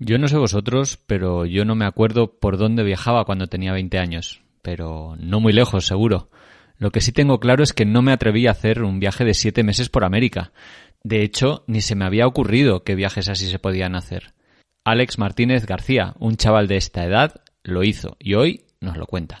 Yo no sé vosotros, pero yo no me acuerdo por dónde viajaba cuando tenía 20 años, pero no muy lejos, seguro. Lo que sí tengo claro es que no me atreví a hacer un viaje de siete meses por América. De hecho, ni se me había ocurrido que viajes así se podían hacer. Alex Martínez García, un chaval de esta edad, lo hizo y hoy nos lo cuenta.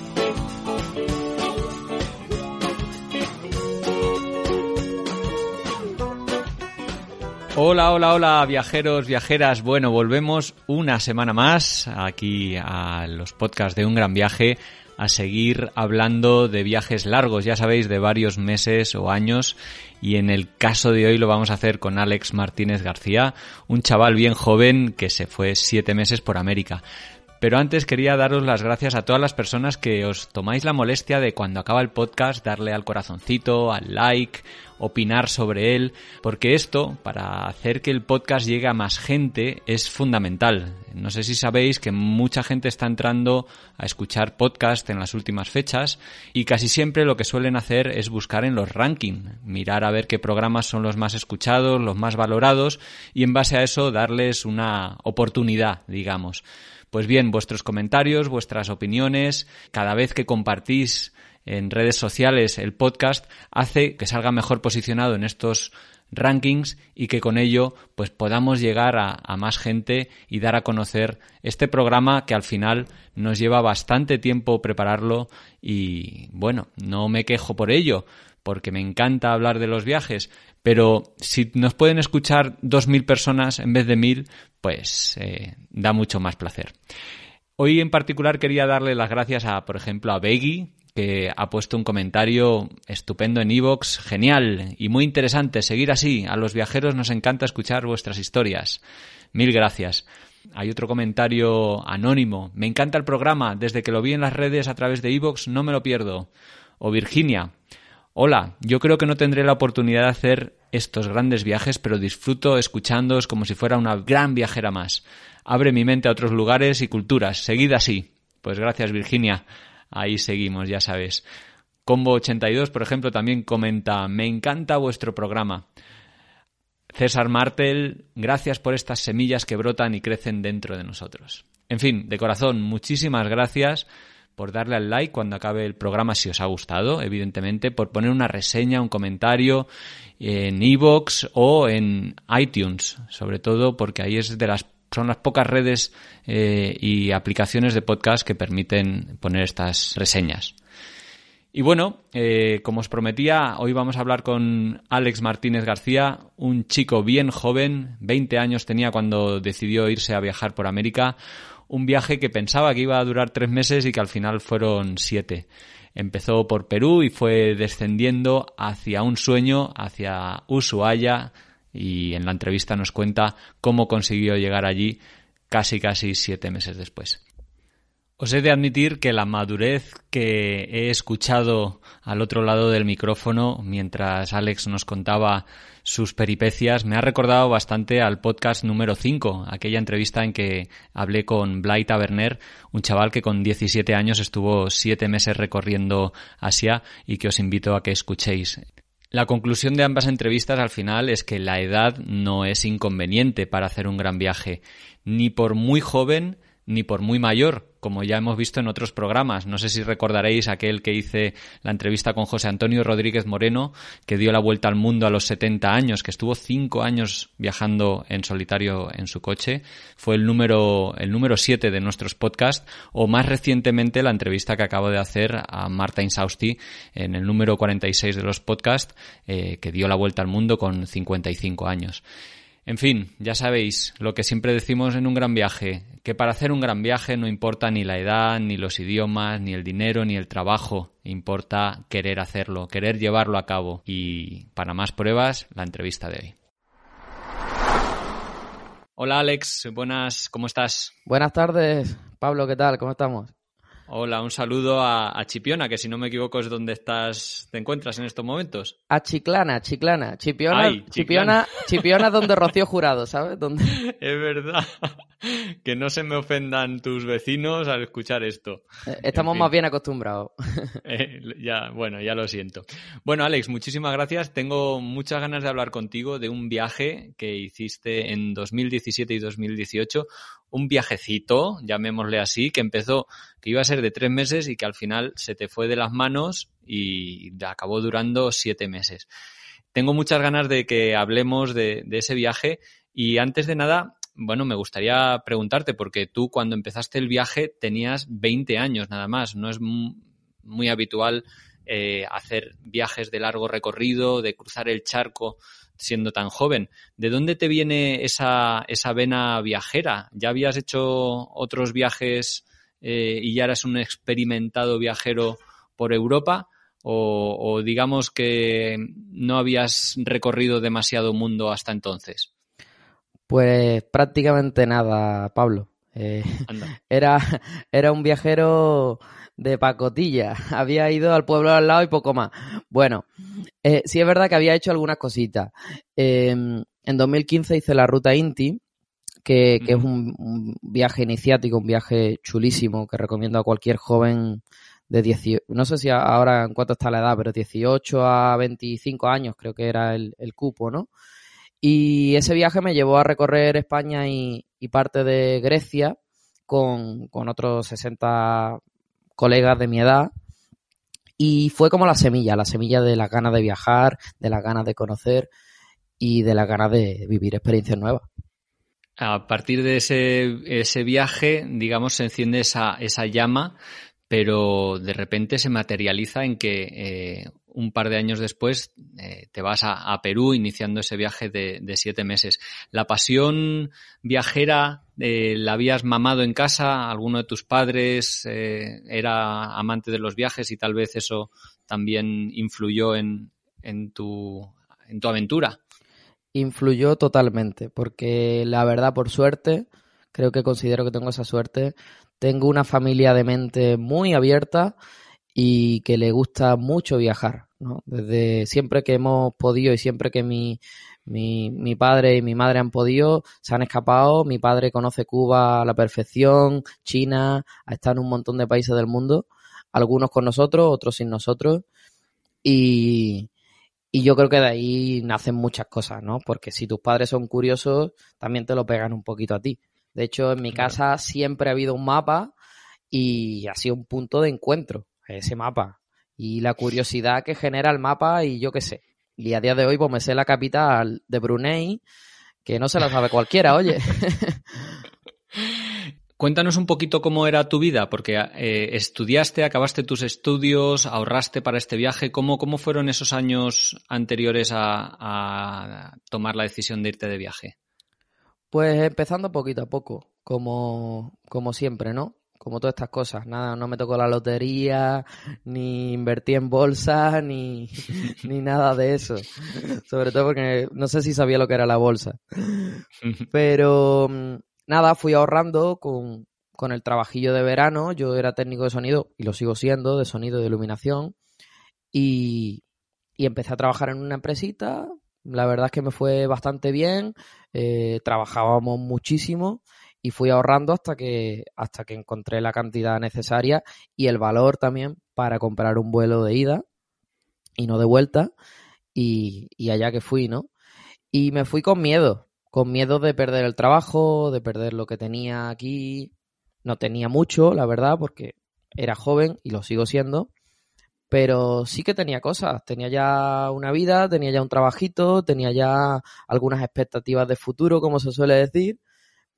Hola, hola, hola, viajeros, viajeras. Bueno, volvemos una semana más aquí a los podcasts de Un Gran Viaje a seguir hablando de viajes largos, ya sabéis, de varios meses o años. Y en el caso de hoy lo vamos a hacer con Alex Martínez García, un chaval bien joven que se fue siete meses por América. Pero antes quería daros las gracias a todas las personas que os tomáis la molestia de cuando acaba el podcast darle al corazoncito, al like, opinar sobre él, porque esto, para hacer que el podcast llegue a más gente, es fundamental. No sé si sabéis que mucha gente está entrando a escuchar podcast en las últimas fechas y casi siempre lo que suelen hacer es buscar en los rankings, mirar a ver qué programas son los más escuchados, los más valorados y en base a eso darles una oportunidad, digamos. Pues bien, vuestros comentarios, vuestras opiniones, cada vez que compartís en redes sociales el podcast, hace que salga mejor posicionado en estos rankings y que con ello pues podamos llegar a, más gente y dar a conocer este programa que al final nos lleva bastante tiempo prepararlo y bueno, no me quejo por ello porque me encanta hablar de los viajes, pero si nos pueden escuchar dos mil personas en vez de mil, pues eh, da mucho más placer. Hoy en particular quería darle las gracias a, por ejemplo, a Beggy, que ha puesto un comentario estupendo en Evox, genial y muy interesante. Seguir así, a los viajeros nos encanta escuchar vuestras historias. Mil gracias. Hay otro comentario anónimo. Me encanta el programa. Desde que lo vi en las redes a través de Evox no me lo pierdo. O Virginia. Hola, yo creo que no tendré la oportunidad de hacer estos grandes viajes, pero disfruto escuchándoos como si fuera una gran viajera más. Abre mi mente a otros lugares y culturas. Seguid así. Pues gracias, Virginia. Ahí seguimos, ya sabes. Combo82, por ejemplo, también comenta, me encanta vuestro programa. César Martel, gracias por estas semillas que brotan y crecen dentro de nosotros. En fin, de corazón, muchísimas gracias por darle al like cuando acabe el programa si os ha gustado, evidentemente, por poner una reseña, un comentario en iVoox o en iTunes, sobre todo porque ahí es de las son las pocas redes eh, y aplicaciones de podcast que permiten poner estas reseñas. Y bueno, eh, como os prometía, hoy vamos a hablar con Alex Martínez García, un chico bien joven, 20 años tenía cuando decidió irse a viajar por América, un viaje que pensaba que iba a durar tres meses y que al final fueron siete. Empezó por Perú y fue descendiendo hacia un sueño, hacia Ushuaia, y en la entrevista nos cuenta cómo consiguió llegar allí casi casi siete meses después. Os he de admitir que la madurez que he escuchado al otro lado del micrófono mientras Alex nos contaba sus peripecias me ha recordado bastante al podcast número 5, aquella entrevista en que hablé con Blay Taverner, un chaval que con 17 años estuvo 7 meses recorriendo Asia y que os invito a que escuchéis. La conclusión de ambas entrevistas al final es que la edad no es inconveniente para hacer un gran viaje, ni por muy joven ni por muy mayor, como ya hemos visto en otros programas. No sé si recordaréis aquel que hice la entrevista con José Antonio Rodríguez Moreno, que dio la vuelta al mundo a los 70 años, que estuvo cinco años viajando en solitario en su coche. Fue el número, el número 7 de nuestros podcasts, o más recientemente la entrevista que acabo de hacer a Marta Insausti en el número 46 de los podcasts, eh, que dio la vuelta al mundo con 55 años. En fin, ya sabéis lo que siempre decimos en un gran viaje, que para hacer un gran viaje no importa ni la edad, ni los idiomas, ni el dinero, ni el trabajo, importa querer hacerlo, querer llevarlo a cabo. Y para más pruebas, la entrevista de hoy. Hola Alex, buenas, ¿cómo estás? Buenas tardes, Pablo, ¿qué tal? ¿Cómo estamos? Hola, un saludo a, Chipiona, que si no me equivoco es donde estás, te encuentras en estos momentos. A Chiclana, Chiclana. Chipiona, Chipiona, Chipiona donde Rocío Jurado, ¿sabes? Es verdad. Que no se me ofendan tus vecinos al escuchar esto. Eh, estamos más bien acostumbrados. Eh, ya, bueno, ya lo siento. Bueno, Alex, muchísimas gracias. Tengo muchas ganas de hablar contigo de un viaje que hiciste en 2017 y 2018 un viajecito, llamémosle así, que empezó, que iba a ser de tres meses y que al final se te fue de las manos y acabó durando siete meses. Tengo muchas ganas de que hablemos de, ese viaje y antes de nada, bueno, me gustaría preguntarte, porque tú cuando empezaste el viaje tenías 20 años nada más, no es muy habitual eh, hacer viajes de largo recorrido, de cruzar el charco siendo tan joven. ¿De dónde te viene esa, esa vena viajera? ¿Ya habías hecho otros viajes eh, y ya eras un experimentado viajero por Europa? O, digamos que no habías recorrido demasiado mundo hasta entonces? Pues prácticamente nada, Pablo. Eh, era, era un viajero de pacotilla. Había ido al pueblo al lado y poco más. Bueno, eh, sí es verdad que había hecho algunas cositas. Em, en 2015 hice la ruta Inti, que, es un, viaje iniciático, un viaje chulísimo que recomiendo a cualquier joven de 18, no sé si ahora en cuánto está la edad, pero 18 a 25 años creo que era el, cupo, ¿no? Y ese viaje me llevó a recorrer España y, parte de Grecia con, con otros 60 colegas de mi edad y fue como la semilla, la semilla de las ganas de viajar, de las ganas de conocer y de las ganas de vivir experiencias nuevas. A partir de ese, ese viaje, digamos, se enciende esa, esa llama, pero de repente se materializa en que eh, un par de años después eh, te vas a, Perú iniciando ese viaje de, siete meses. ¿La pasión viajera eh, la habías mamado en casa? ¿Alguno de tus padres eh, era amante de los viajes y tal vez eso también influyó en, en, tu, en tu aventura? Influyó totalmente, porque la verdad, por suerte, creo que considero que tengo esa suerte, tengo una familia de mente muy abierta y que le gusta mucho viajar, ¿no? Desde siempre que hemos podido y siempre que mi, mi, mi, padre y mi madre han podido, se han escapado. Mi padre conoce Cuba a la perfección, China, ha estado en un montón de países del mundo, algunos con nosotros, otros sin nosotros. Y, y yo creo que de ahí nacen muchas cosas, ¿no? Porque si tus padres son curiosos, también te lo pegan un poquito a ti. De hecho, en mi casa siempre ha habido un mapa y ha sido un punto de encuentro ese mapa y la curiosidad que genera el mapa y yo qué sé. Y a día de hoy pues me sé la capital de Brunei, que no se la sabe cualquiera, oye. Cuéntanos un poquito cómo era tu vida, porque eh, estudiaste, acabaste tus estudios, ahorraste para este viaje. ¿Cómo, cómo fueron esos años anteriores a, a, tomar la decisión de irte de viaje? Pues empezando poquito a poco, como, como siempre, ¿no? Como todas estas cosas. Nada, no me tocó la lotería, ni invertí en bolsa, ni, ni nada de eso. Sobre todo porque no sé si sabía lo que era la bolsa. Pero mm, nada, fui ahorrando con, con el trabajillo de verano. Yo era técnico de sonido y lo sigo siendo, de sonido y de iluminación. Y, y empecé a trabajar en una empresita. La verdad es que me fue bastante bien. Eh, trabajábamos muchísimo y fui ahorrando hasta que, hasta que encontré la cantidad necesaria y el valor también para comprar un vuelo de ida y no de vuelta y, y allá que fui, ¿no? Y me fui con miedo, con miedo de perder el trabajo, de perder lo que tenía aquí. No tenía mucho, la verdad, porque era joven y lo sigo siendo, pero sí que tenía cosas. Tenía ya una vida, tenía ya un trabajito, tenía ya algunas expectativas de futuro, como se suele decir,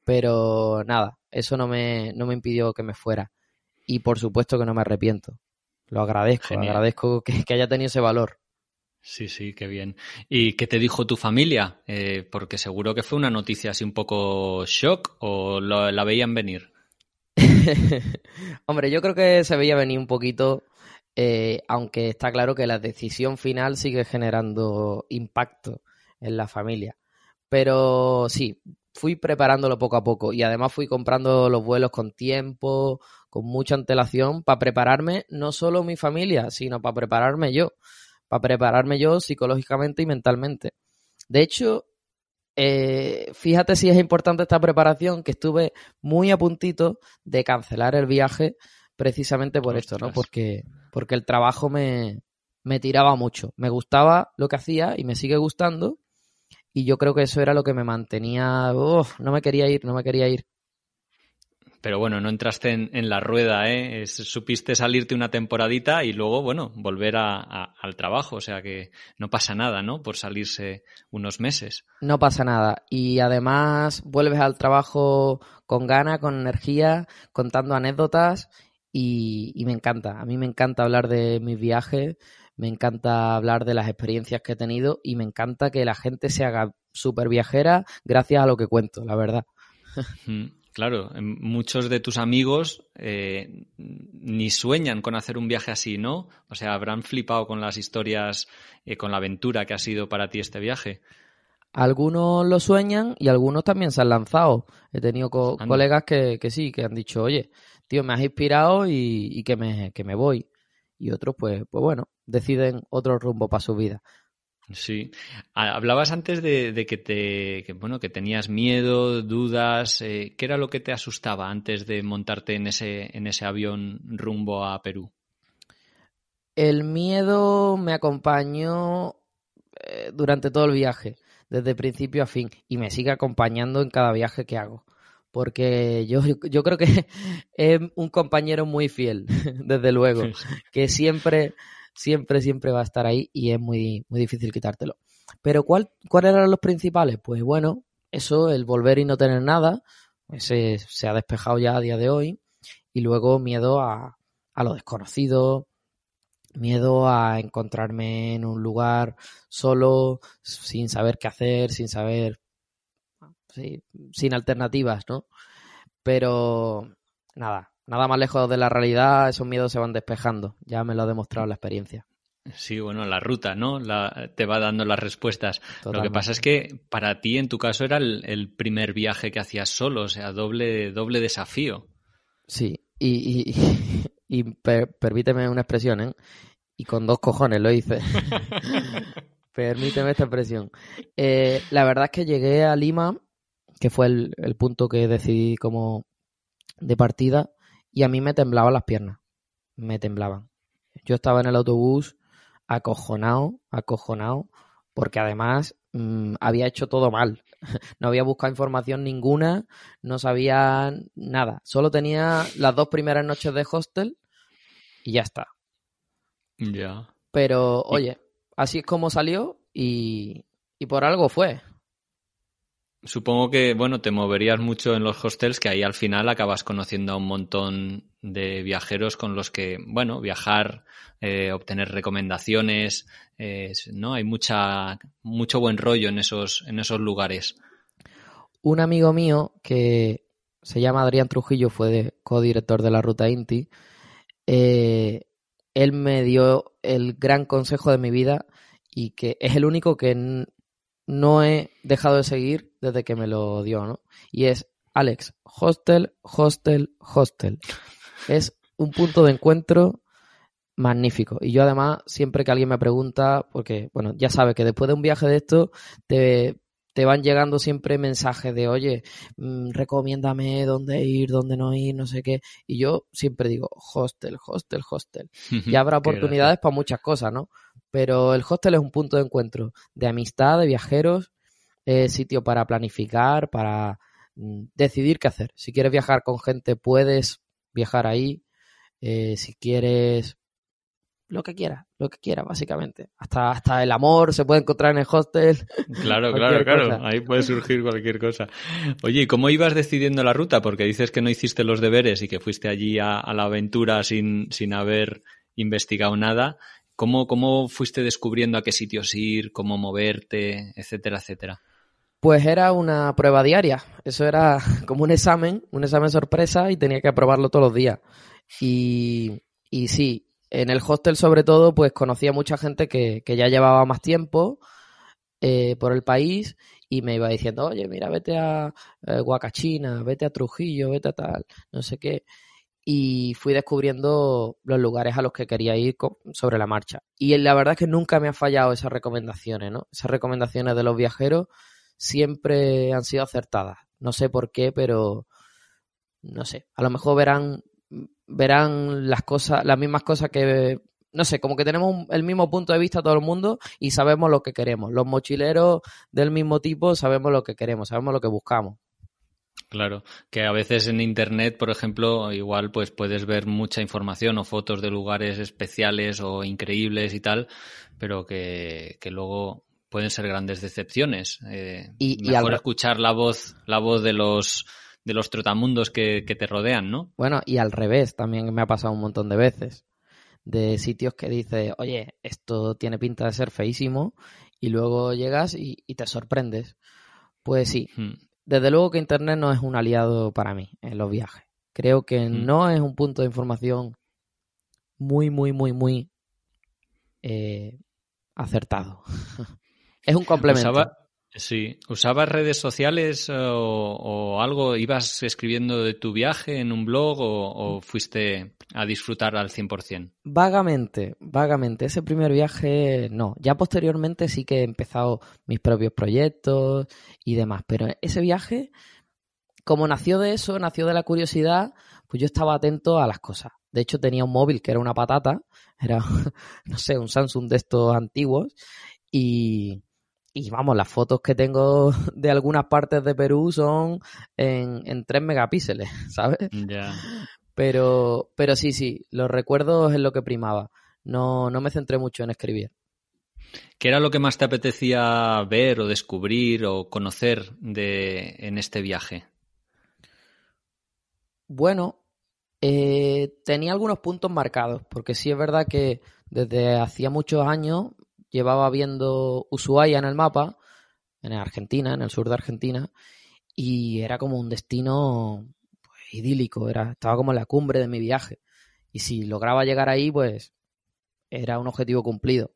pero nada, eso no me, no me impidió que me fuera. Y por supuesto que no me arrepiento. Lo agradezco, agradezco que, haya tenido ese valor. Sí, sí, qué bien. ¿Y qué te dijo tu familia? Eh, porque seguro que fue una noticia así un poco shock o la veían venir. Hombre, yo creo que se veía venir un poquito, eh, aunque está claro que la decisión final sigue generando impacto en la familia. Pero sí, fui preparándolo poco a poco y además fui comprando los vuelos con tiempo, con mucha antelación, para prepararme no solo mi familia, sino para prepararme yo, para prepararme yo psicológicamente y mentalmente. De hecho, eh, fíjate si es importante esta preparación, que estuve muy a puntito de cancelar el viaje precisamente por esto, ¿no? Porque, porque el trabajo me, me tiraba mucho. Me gustaba lo que hacía y me sigue gustando. Y yo creo que eso era lo que me mantenía. no me quería ir, no me quería ir. Pero bueno, no entraste en, la rueda, ¿eh? supiste salirte una temporadita y luego, bueno, volver al trabajo. O sea que no pasa nada, ¿no? Por salirse unos meses. No pasa nada. Y además vuelves al trabajo con ganas, con energía, contando anécdotas y, y me encanta. A mí me encanta hablar de mis viajes, me encanta hablar de las experiencias que he tenido y me encanta que la gente se haga súper viajera gracias a lo que cuento, la verdad. Claro, muchos de tus amigos eh, ni sueñan con hacer un viaje así, ¿no? O sea, habrán flipado con las historias, eh, con la aventura que ha sido para ti este viaje. Algunos lo sueñan y algunos también se han lanzado. He tenido colegas que, que, sí, que han dicho, oye, tío, me has inspirado y, que, me, que me voy. Y otros, pues, pues bueno, deciden otro rumbo para su vida. Sí. Hablabas antes de, que te bueno que tenías miedo, dudas. Eh, ¿Qué era lo que te asustaba antes de montarte en ese, en ese avión rumbo a Perú? El miedo me acompañó eh, durante todo el viaje, desde principio a fin, y me sigue acompañando en cada viaje que hago. Porque yo, yo creo que es un compañero muy fiel, desde luego, que siempre siempre, siempre va a estar ahí y es muy, muy difícil quitártelo. Pero ¿cuál, ¿cuáles eran los principales? Pues bueno, eso, el volver y no tener nada, ese se ha despejado ya a día de hoy. Y luego miedo a, a lo desconocido, miedo a encontrarme en un lugar solo, sin saber qué hacer, sin saber, sin alternativas, ¿no? Pero nada, nada más lejos de la realidad, esos miedos se van despejando. Ya me lo ha demostrado la experiencia. Sí, bueno, la ruta, ¿no? te va dando las respuestas. Lo que pasa es que para ti, en tu caso, era el, primer viaje que hacías solo, o sea, doble, doble desafío. Sí, y, y, permíteme una expresión, ¿eh? Y con dos cojones lo hice. permíteme esta expresión. Eh, la verdad es que llegué a Lima, que fue el, el punto que decidí como de partida, y a mí me temblaban las piernas, me temblaban. Yo estaba en el autobús acojonado, acojonado, porque además mm, había hecho todo mal. No había buscado información ninguna, no sabía nada. Solo tenía las dos primeras noches de hostel y ya está. Ya. Pero, oye, así es como salió y, y por algo fue. Supongo que, bueno, te moverías mucho en los hostels, que ahí al final acabas conociendo a un montón de viajeros con los que, bueno, viajar, eh, obtener recomendaciones, ¿no? Hay mucha, mucho buen rollo en esos, en esos lugares. Un amigo mío que se llama Adrián Trujillo, fue codirector de la Ruta Inti, eh, él me dio el gran consejo de mi vida y que es el único que no he dejado de seguir desde que me lo dio, ¿no? Y es, Alex, hostel, hostel, hostel. Es un punto de encuentro magnífico. Y yo además, siempre que alguien me pregunta, porque, bueno, ya sabe que después de un viaje de esto, te, te van llegando siempre mensajes de, oye, mm, recomiéndame dónde ir, dónde no ir, no sé qué. Y yo siempre digo, hostel, hostel, hostel. Y habrá oportunidades para muchas cosas, ¿no? pero el hostel es un punto de encuentro de amistad, de viajeros, es sitio para planificar, para mm, decidir qué hacer. Si quieres viajar con gente, puedes viajar ahí. Eh, si quieres lo que quieras, lo que quieras, básicamente. Hasta, hasta el amor se puede encontrar en el hostel. Claro, claro, claro. Ahí puede surgir cualquier cosa. Oye, ¿y cómo ibas decidiendo la ruta? Porque dices que no hiciste los deberes y que fuiste allí a, a la aventura sin, sin haber investigado nada. ¿Cómo, ¿Cómo fuiste descubriendo a qué sitios ir, cómo moverte, etcétera, etcétera? Pues era una prueba diaria. Eso era como un examen, un examen sorpresa y tenía que aprobarlo todos los días. Y, y sí, en el hostel sobre todo, pues conocía mucha gente que, que ya llevaba más tiempo eh, por el país y me iba diciendo, oye, mira, vete a eh, Huacachina, vete a Trujillo, vete a tal, no sé qué. Y fui descubriendo los lugares a los que quería ir sobre la marcha. Y la verdad es que nunca me han fallado esas recomendaciones, ¿no? Esas recomendaciones de los viajeros siempre han sido acertadas. No sé por qué, pero no sé. A lo mejor verán, verán las cosas, las mismas cosas que no sé, como que tenemos el mismo punto de vista todo el mundo y sabemos lo que queremos. Los mochileros del mismo tipo sabemos lo que queremos, sabemos lo que buscamos. Claro, que a veces en internet, por ejemplo, igual pues puedes ver mucha información o fotos de lugares especiales o increíbles y tal, pero que, luego pueden ser grandes decepciones. Eh, y, mejor escuchar la voz, la voz de los de los trotamundos que, que te rodean, ¿no? Bueno, y al revés, también me ha pasado un montón de veces de sitios que dices, oye, esto tiene pinta de ser feísimo, y luego llegas y, te sorprendes. Pues sí, hmm. desde luego que Internet no es un aliado para mí en los viajes. Creo que hmm. no es un punto de información muy, muy, muy, muy eh, acertado. es un complemento. Sí, ¿usabas redes sociales eh, o, algo? ¿Ibas escribiendo de tu viaje en un blog o, fuiste a disfrutar al 100%? Vagamente, vagamente. Ese primer viaje no. Ya posteriormente sí que he empezado mis propios proyectos y demás, pero ese viaje, como nació de eso, nació de la curiosidad, pues yo estaba atento a las cosas. De hecho, tenía un móvil que era una patata, era, no sé, un Samsung de estos antiguos y y vamos, las fotos que tengo de algunas partes de Perú son en, en 3 megapíxeles, ¿sabes? Ya. Pero, pero sí, sí, los recuerdos es lo que primaba. No, no me centré mucho en escribir. ¿Qué era lo que más te apetecía ver o descubrir o conocer de, en este viaje? Bueno, eh, tenía algunos puntos marcados, porque sí es verdad que desde hacía muchos años llevaba viendo Ushuaia en el mapa, en Argentina, en el sur de Argentina, y era como un destino pues, idílico, era, estaba como en la cumbre de mi viaje. Y si lograba llegar ahí, pues era un objetivo cumplido.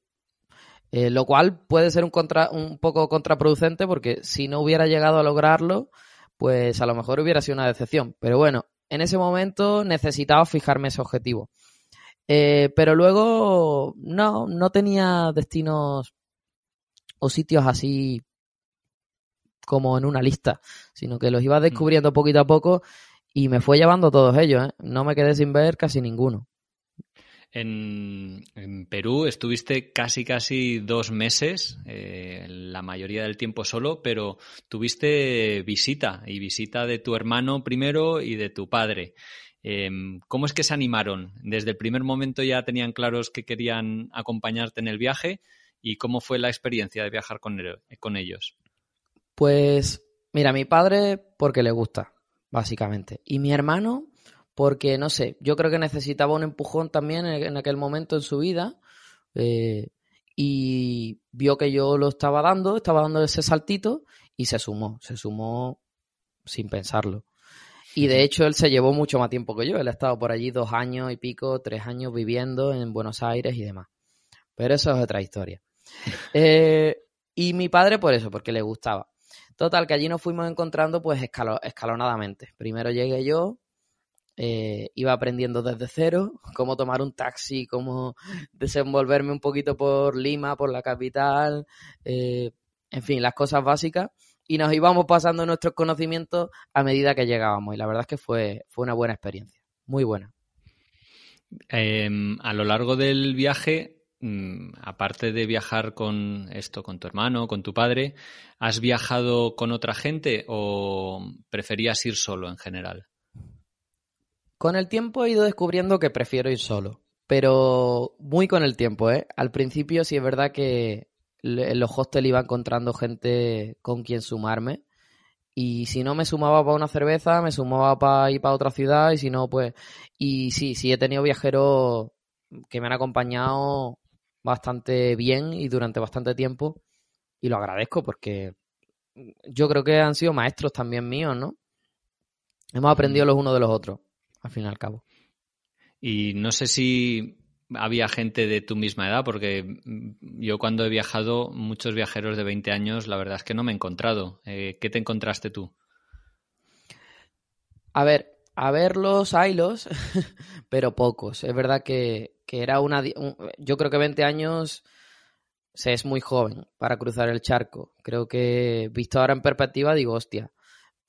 Eh, lo cual puede ser un, contra, un poco contraproducente porque si no hubiera llegado a lograrlo, pues a lo mejor hubiera sido una decepción. Pero bueno, en ese momento necesitaba fijarme ese objetivo. Eh, pero luego no, no tenía destinos o sitios así como en una lista, sino que los iba mm. descubriendo poquito a poco y me fue llevando todos ellos. ¿eh? No me quedé sin ver casi ninguno. En, Perú estuviste casi casi dos meses, eh, la mayoría del tiempo solo, pero tuviste visita y visita de tu hermano primero y de tu padre. Em, ¿Cómo es que se animaron? ¿Desde el primer momento ya tenían claros que querían acompañarte en el viaje? ¿Y cómo fue la experiencia de viajar con, con ellos? Pues mira, mi padre porque le gusta, básicamente. Y mi hermano porque, no sé, yo creo que necesitaba un empujón también en, aquel momento en su vida. Eh, y vio que yo lo estaba dando, estaba dando ese saltito y se sumó, se sumó sin pensarlo. Y de hecho él se llevó mucho más tiempo que yo. Él ha estado por allí dos años y pico, tres años viviendo en Buenos Aires y demás. Pero eso es otra historia. Eh, y mi padre por eso, porque le gustaba. Total, que allí nos fuimos encontrando pues escalonadamente. Primero llegué yo, eh, iba aprendiendo desde cero cómo tomar un taxi, cómo desenvolverme un poquito por Lima, por la capital, eh, en fin, las cosas básicas y nos íbamos pasando nuestros conocimientos a medida que llegábamos. Y la verdad es que fue, fue una buena experiencia, muy buena. Em, a lo largo del viaje, mm, aparte de viajar con esto, con tu hermano, con tu padre, ¿has viajado con otra gente o preferías ir solo en general? Con el tiempo he ido descubriendo que prefiero ir solo, pero muy con el tiempo, ¿eh? Al principio sí es verdad que en los hostels iba encontrando gente con quien sumarme. Y si no me sumaba para una cerveza, me sumaba para ir para otra ciudad. Y si no, pues. Y sí, sí he tenido viajeros que me han acompañado bastante bien y durante bastante tiempo y lo agradezco porque yo creo que han sido maestros también míos, ¿no? Hemos aprendido los unos de los otros, al fin y al cabo. Y no sé si había gente de tu misma edad, porque yo cuando he viajado, muchos viajeros de 20 años, la verdad es que no me he encontrado. Eh, ¿Qué te encontraste tú? A ver, a verlos, haylos, pero pocos. Es verdad que, era una... yo creo que 20 años se es muy joven para cruzar el charco. Creo que, visto ahora en perspectiva, digo, hostia,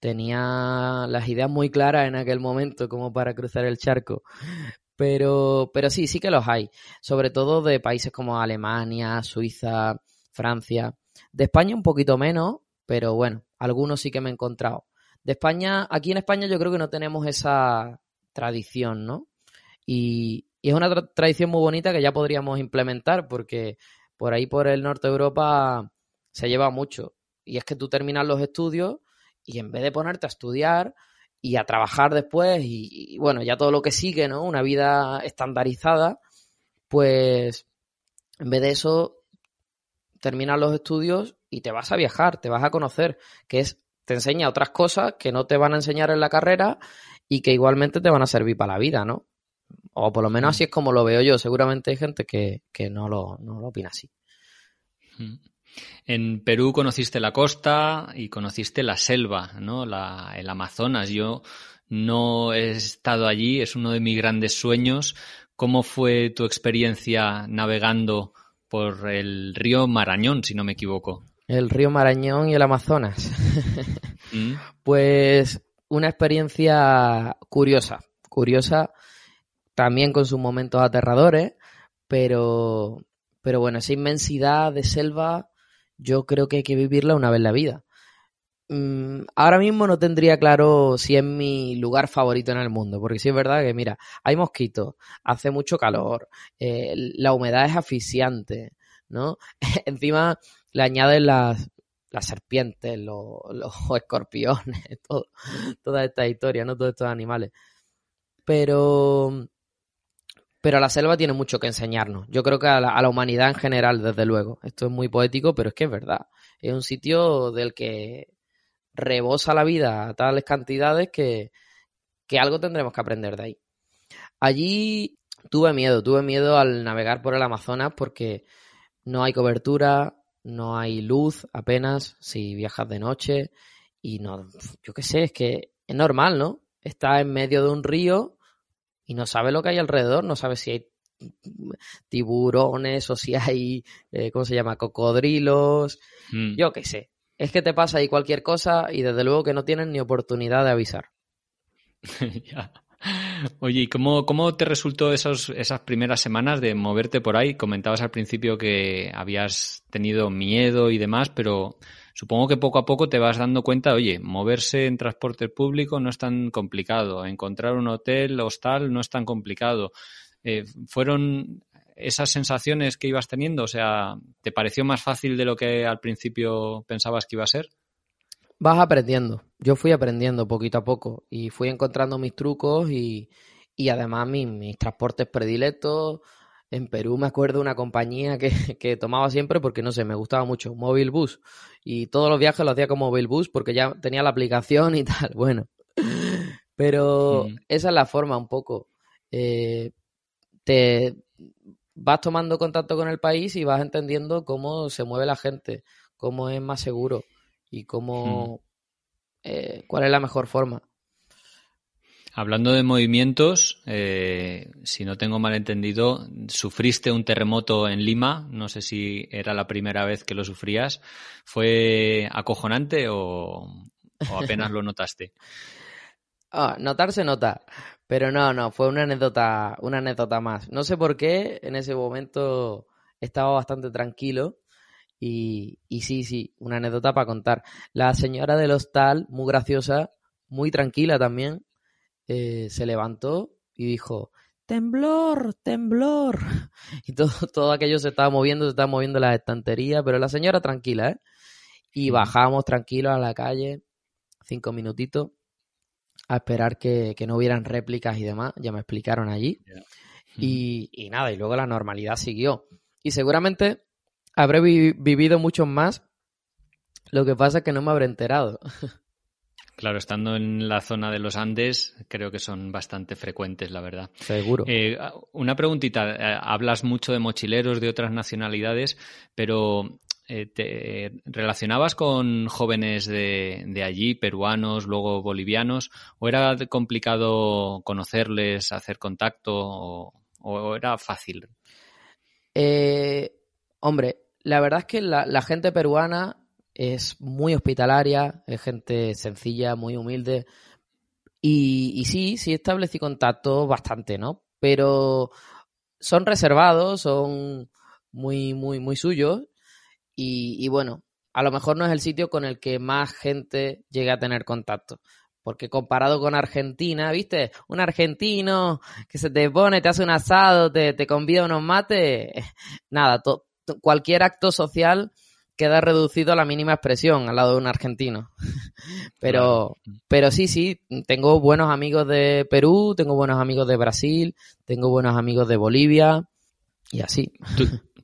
tenía las ideas muy claras en aquel momento como para cruzar el charco. Pero, pero sí, sí que los hay. Sobre todo de países como Alemania, Suiza, Francia. De España un poquito menos, pero bueno, algunos sí que me he encontrado. De España, aquí en España yo creo que no tenemos esa tradición, ¿no? Y, es una tradición muy bonita que ya podríamos implementar porque por ahí por el norte de Europa se lleva mucho. Y es que tú terminas los estudios y en vez de ponerte a estudiar y a trabajar después y, bueno, ya todo lo que sigue, ¿no? Una vida estandarizada, pues en vez de eso terminas los estudios y te vas a viajar, te vas a conocer, que es te enseña otras cosas que no te van a enseñar en la carrera y que igualmente te van a servir para la vida, ¿no? O por lo menos así es como lo veo yo. Seguramente hay gente que, no, lo, no, lo, opina así. En Perú conociste la costa y conociste la selva, ¿no? La, el Amazonas. Yo no he estado allí, es uno de mis grandes sueños. ¿Cómo fue tu experiencia navegando por el río Marañón, si no me equivoco? El río Marañón y el Amazonas. Mm. Pues una experiencia curiosa, curiosa también con sus momentos aterradores, pero, pero bueno, esa inmensidad de selva yo creo que hay que vivirla una vez la vida. Mm, ahora mismo no tendría claro si es mi lugar favorito en el mundo, porque sí es verdad que, mira, hay mosquitos, hace mucho calor, eh, la humedad es asfixiante, ¿no? Encima le añaden las, las serpientes, los, los escorpiones, todo, toda esta historia, ¿no? Todos estos animales. Pero pero la selva tiene mucho que enseñarnos. Yo creo que a la, humanidad en general, desde luego. Esto es muy poético, pero es que es verdad. Es un sitio del que rebosa la vida a tales cantidades que, que algo tendremos que aprender de ahí. Allí tuve miedo, tuve miedo al navegar por el Amazonas porque no hay cobertura, no hay luz apenas si viajas de noche y no, yo qué sé, es que es normal, ¿no? Está en medio de un río y no sabe lo que hay alrededor, no sabe si hay tiburones o si hay, eh, ¿cómo se llama?, cocodrilos, mm. yo qué sé. Es que te pasa ahí cualquier cosa y desde luego que no tienen ni oportunidad de avisar. Oye, ¿y cómo, cómo te resultó esos, esas primeras semanas de moverte por ahí? Comentabas al principio que habías tenido miedo y demás, pero supongo que poco a poco te vas dando cuenta, oye, moverse en transporte público no es tan complicado, encontrar un hotel, hostal, no es tan complicado. Eh, ¿Fueron esas sensaciones que ibas teniendo? O sea, ¿te pareció más fácil de lo que al principio pensabas que iba a ser? Vas aprendiendo. Yo fui aprendiendo poquito a poco y fui encontrando mis trucos y, además mis, mis transportes predilectos en Perú me acuerdo de una compañía que, que, tomaba siempre porque, no sé, me gustaba mucho, Móvil Bus. Y todos los viajes los hacía con Móvil Bus porque ya tenía la aplicación y tal. Bueno, pero mm. esa es la forma un poco. Eh, te vas tomando contacto con el país y vas entendiendo cómo se mueve la gente, cómo es más seguro y cómo, mm. eh, cuál es la mejor forma. Hablando de movimientos, eh, si no tengo mal entendido, sufriste un terremoto en Lima, no sé si era la primera vez que lo sufrías. ¿Fue acojonante o, apenas lo notaste? Ah, notar se nota, pero no, no, fue una anécdota, una anécdota más. No sé por qué, en ese momento estaba bastante tranquilo y, y sí, sí, una anécdota para contar. La señora del hostal, muy graciosa, muy tranquila también, eh, se levantó y dijo, temblor, temblor. Y todo, todo aquello se estaba moviendo, se estaba moviendo la estantería, pero la señora tranquila, ¿eh? Y bajamos tranquilos a la calle, cinco minutitos, a esperar que, no hubieran réplicas y demás, ya me explicaron allí. y, y, nada, y luego la normalidad siguió. y seguramente habré vivido muchos más. Lo que pasa es que no me habré enterado. Claro, estando en la zona de los Andes, creo que son bastante frecuentes, la verdad. Seguro. Eh, una preguntita. Eh, hablas mucho de mochileros de otras nacionalidades, pero eh, ¿te relacionabas con jóvenes de, allí, peruanos, luego bolivianos? ¿O era complicado conocerles, hacer contacto? ¿O, era fácil? hombre, la verdad es que la gente peruana es muy hospitalaria, es gente sencilla, muy humilde. Y, sí, sí establecí contacto bastante, ¿no? Pero son reservados, son muy, muy, muy suyos. Y, bueno, a lo mejor no es el sitio con el que más gente llega a tener contacto. Porque comparado con Argentina, ¿viste? Un argentino que se te pone, te hace un asado, te, te convida a unos mates. Nada, cualquier acto social queda reducido a la mínima expresión al lado de un argentino. pero, pero sí, sí, tengo buenos amigos de Perú, tengo buenos amigos de Brasil, tengo buenos amigos de Bolivia y así.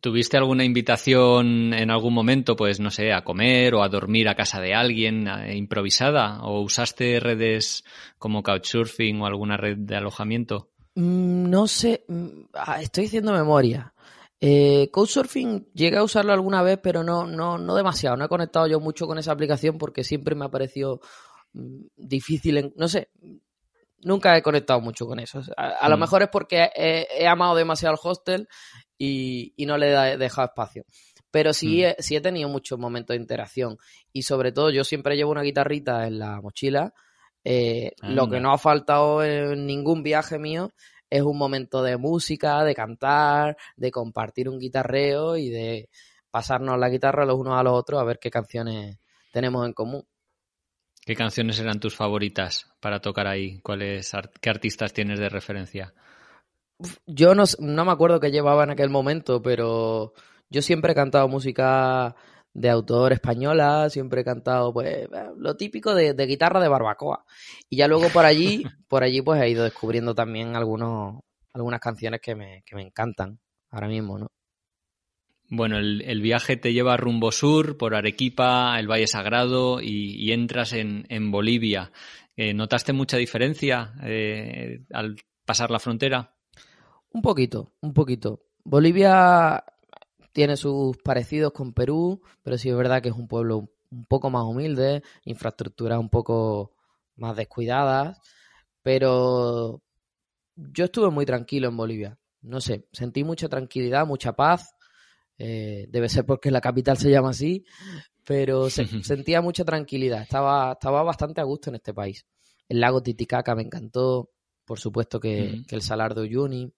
¿Tuviste alguna invitación en algún momento, pues no sé, a comer o a dormir a casa de alguien improvisada? ¿O usaste redes como Couchsurfing o alguna red de alojamiento? Mm, no sé, mm, ah, estoy haciendo memoria. Eh, Couchsurfing llegué a usarlo alguna vez, pero no, no, no demasiado. No he conectado yo mucho con esa aplicación porque siempre me ha parecido mm, difícil. no sé, nunca he conectado mucho con eso. A, lo mm. mejor es porque he, amado demasiado el hostel y, no le he dejado espacio. Pero sí, mm. he, sí he tenido muchos momentos de interacción. Y sobre todo, yo siempre llevo una guitarrita en la mochila. Eh, lo que no ha faltado en ningún viaje mío es un momento de música, de cantar, de compartir un guitarreo y de pasarnos la guitarra los unos a los otros a ver qué canciones tenemos en común. ¿Qué canciones eran tus favoritas para tocar ahí? ¿Cuáles, ¿Qué artistas tienes de referencia? Yo no, no me acuerdo qué llevaba en aquel momento, pero yo siempre he cantado música de autor española, siempre he cantado pues lo típico de, guitarra de barbacoa. Y ya luego por allí, por allí pues he ido descubriendo también algunos, algunas canciones que me, que me encantan ahora mismo, ¿no? Bueno, el, viaje te lleva rumbo sur, por Arequipa, el Valle Sagrado y, entras en, en Bolivia. Eh, ¿Notaste mucha diferencia eh, al pasar la frontera? Un poquito, un poquito. Bolivia tiene sus parecidos con Perú, pero sí es verdad que es un pueblo un poco más humilde, infraestructuras un poco más descuidadas, pero yo estuve muy tranquilo en Bolivia. No sé, sentí mucha tranquilidad, mucha paz. Eh, debe ser porque la capital se llama así, pero sentía mucha tranquilidad. Estaba, estaba bastante a gusto en este país. El lago Titicaca me encantó, por supuesto que, que el Salar de Uyuni.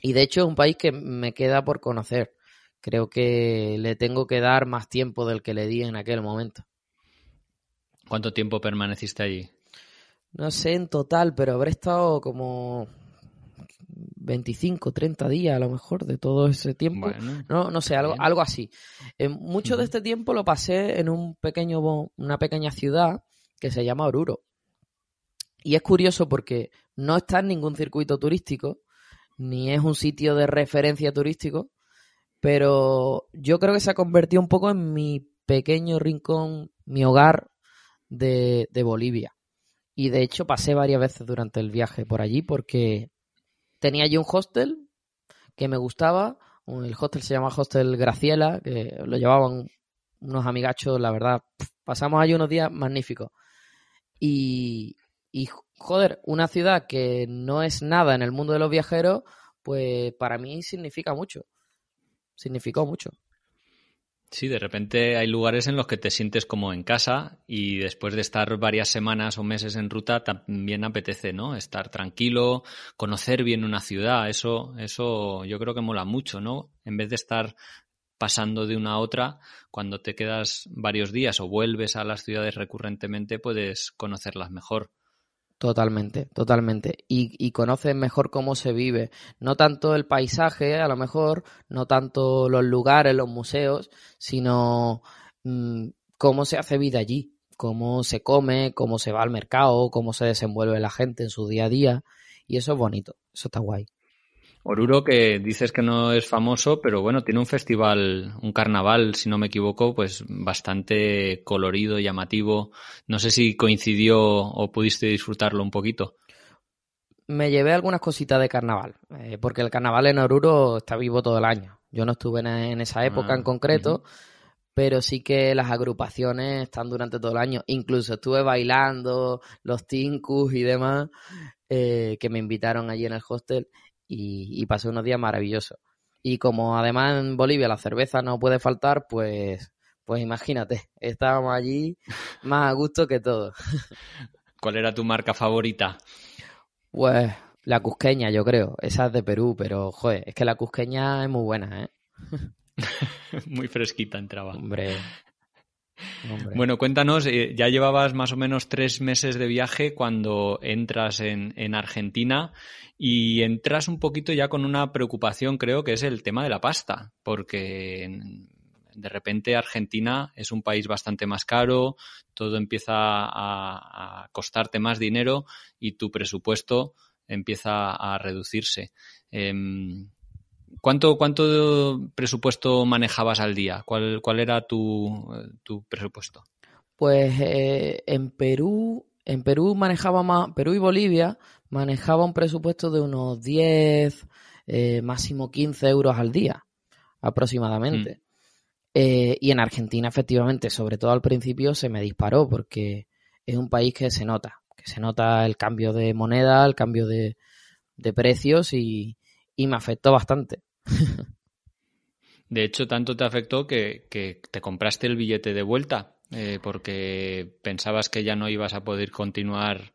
Y de hecho es un país que me queda por conocer creo que le tengo que dar más tiempo del que le di en aquel momento. ¿Cuánto tiempo permaneciste allí? No sé en total, pero habré estado como 25, 30 días a lo mejor de todo ese tiempo. no, no sé, algo, algo así. En mucho de este tiempo lo pasé en un pequeño, una pequeña ciudad que se llama Oruro. Y es curioso porque no está en ningún circuito turístico, ni es un sitio de referencia turístico, pero yo creo que se ha convertido un poco en mi pequeño rincón, mi hogar de, Bolivia. Y de hecho pasé varias veces durante el viaje por allí porque tenía allí un hostel que me gustaba. El hostel se llama Hostel Graciela, que lo llevaban unos amigachos, la verdad. Pasamos allí unos días magníficos. Y, y, joder, una ciudad que no es nada en el mundo de los viajeros, pues para mí significa mucho significó mucho. Sí, de repente hay lugares en los que te sientes como en casa y después de estar varias semanas o meses en ruta también apetece, ¿no? Estar tranquilo, conocer bien una ciudad, eso, eso yo creo que mola mucho, ¿no? En vez de estar pasando de una a otra, cuando te quedas varios días o vuelves a las ciudades recurrentemente, puedes conocerlas mejor. Totalmente, totalmente. Y, y conoces mejor cómo se vive. No tanto el paisaje, a lo mejor, no tanto los lugares, los museos, sino mm, cómo se hace vida allí, cómo se come, cómo se va al mercado, cómo se desenvuelve la gente en su día a día. Y eso es bonito, eso está guay. Oruro que dices que no es famoso, pero bueno, tiene un festival, un carnaval, si no me equivoco, pues bastante colorido, llamativo. No sé si coincidió o pudiste disfrutarlo un poquito. Me llevé algunas cositas de carnaval, eh, porque el carnaval en Oruro está vivo todo el año. Yo no estuve en, esa época en ah, concreto, pero sí que las agrupaciones están durante todo el año. Incluso estuve bailando los tincus y demás eh, que me invitaron allí en el hostel y, pasé unos días maravillosos. Y como además en Bolivia la cerveza no puede faltar, pues, pues imagínate, estábamos allí más a gusto que todo. ¿Cuál era tu marca favorita? Pues la cusqueña, yo creo. Esa es de Perú, pero joder, es que la cusqueña es muy buena, ¿eh? muy fresquita entraba. Hombre. Bueno, cuéntanos, eh, ya llevabas más o menos tres meses de viaje cuando entras en, Argentina y entras un poquito ya con una preocupación, creo que es el tema de la pasta, porque de repente Argentina es un país bastante más caro, todo empieza a, costarte más dinero y tu presupuesto empieza a reducirse. Em, ¿Cuánto, ¿Cuánto presupuesto manejabas al día? ¿Cuál, cuál era tu, presupuesto? Pues eh, en Perú, en Perú manejaba más, Perú y Bolivia manejaba un presupuesto de unos 10, eh, máximo 15 euros al día, aproximadamente. Mm. Eh, y en Argentina, efectivamente, sobre todo al principio, se me disparó porque es un país que se nota, que se nota el cambio de moneda, el cambio de, precios y, y me afectó bastante. De hecho, tanto te afectó que, te compraste el billete de vuelta eh, porque pensabas que ya no ibas a poder continuar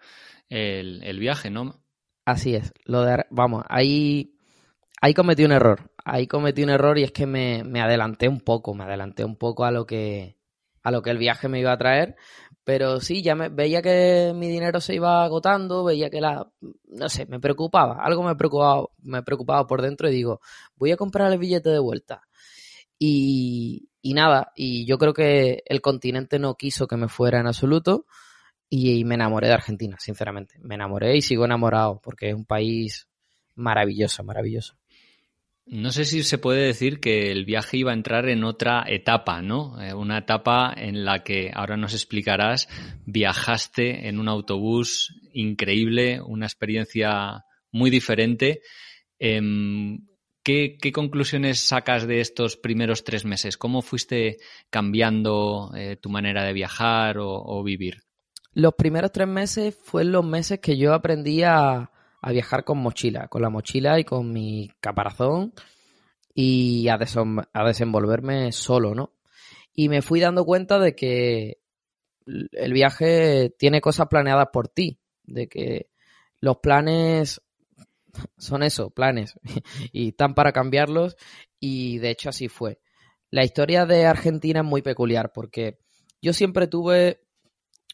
el, viaje, ¿no? Así es. Lo de, vamos, ahí, ahí cometí un error. Ahí cometí un error y es que me, me adelanté un poco, me adelanté un poco a lo que a lo que el viaje me iba a traer pero sí, ya me, veía que mi dinero se iba agotando, veía que la, no sé, me preocupaba, algo me preocupaba, me preocupaba por dentro y digo, voy a comprar el billete de vuelta. Y, y nada, y yo creo que el continente no quiso que me fuera en absoluto y, me enamoré de Argentina, sinceramente. Me enamoré y sigo enamorado porque es un país maravilloso, maravilloso. No sé si se puede decir que el viaje iba a entrar en otra etapa, ¿no? Eh, una etapa en la que, ahora nos explicarás, viajaste en un autobús increíble, una experiencia muy diferente. Em, ¿qué, conclusiones sacas de estos primeros tres meses? ¿Cómo fuiste cambiando eh, tu manera de viajar o, o, vivir? Los primeros tres meses fueron los meses que yo aprendí a, a viajar con mochila, con la mochila y con mi caparazón y a, a desenvolverme solo, ¿no? Y me fui dando cuenta de que el viaje tiene cosas planeadas por ti, de que los planes son eso, planes, y están para cambiarlos, y de hecho así fue. La historia de Argentina es muy peculiar porque yo siempre tuve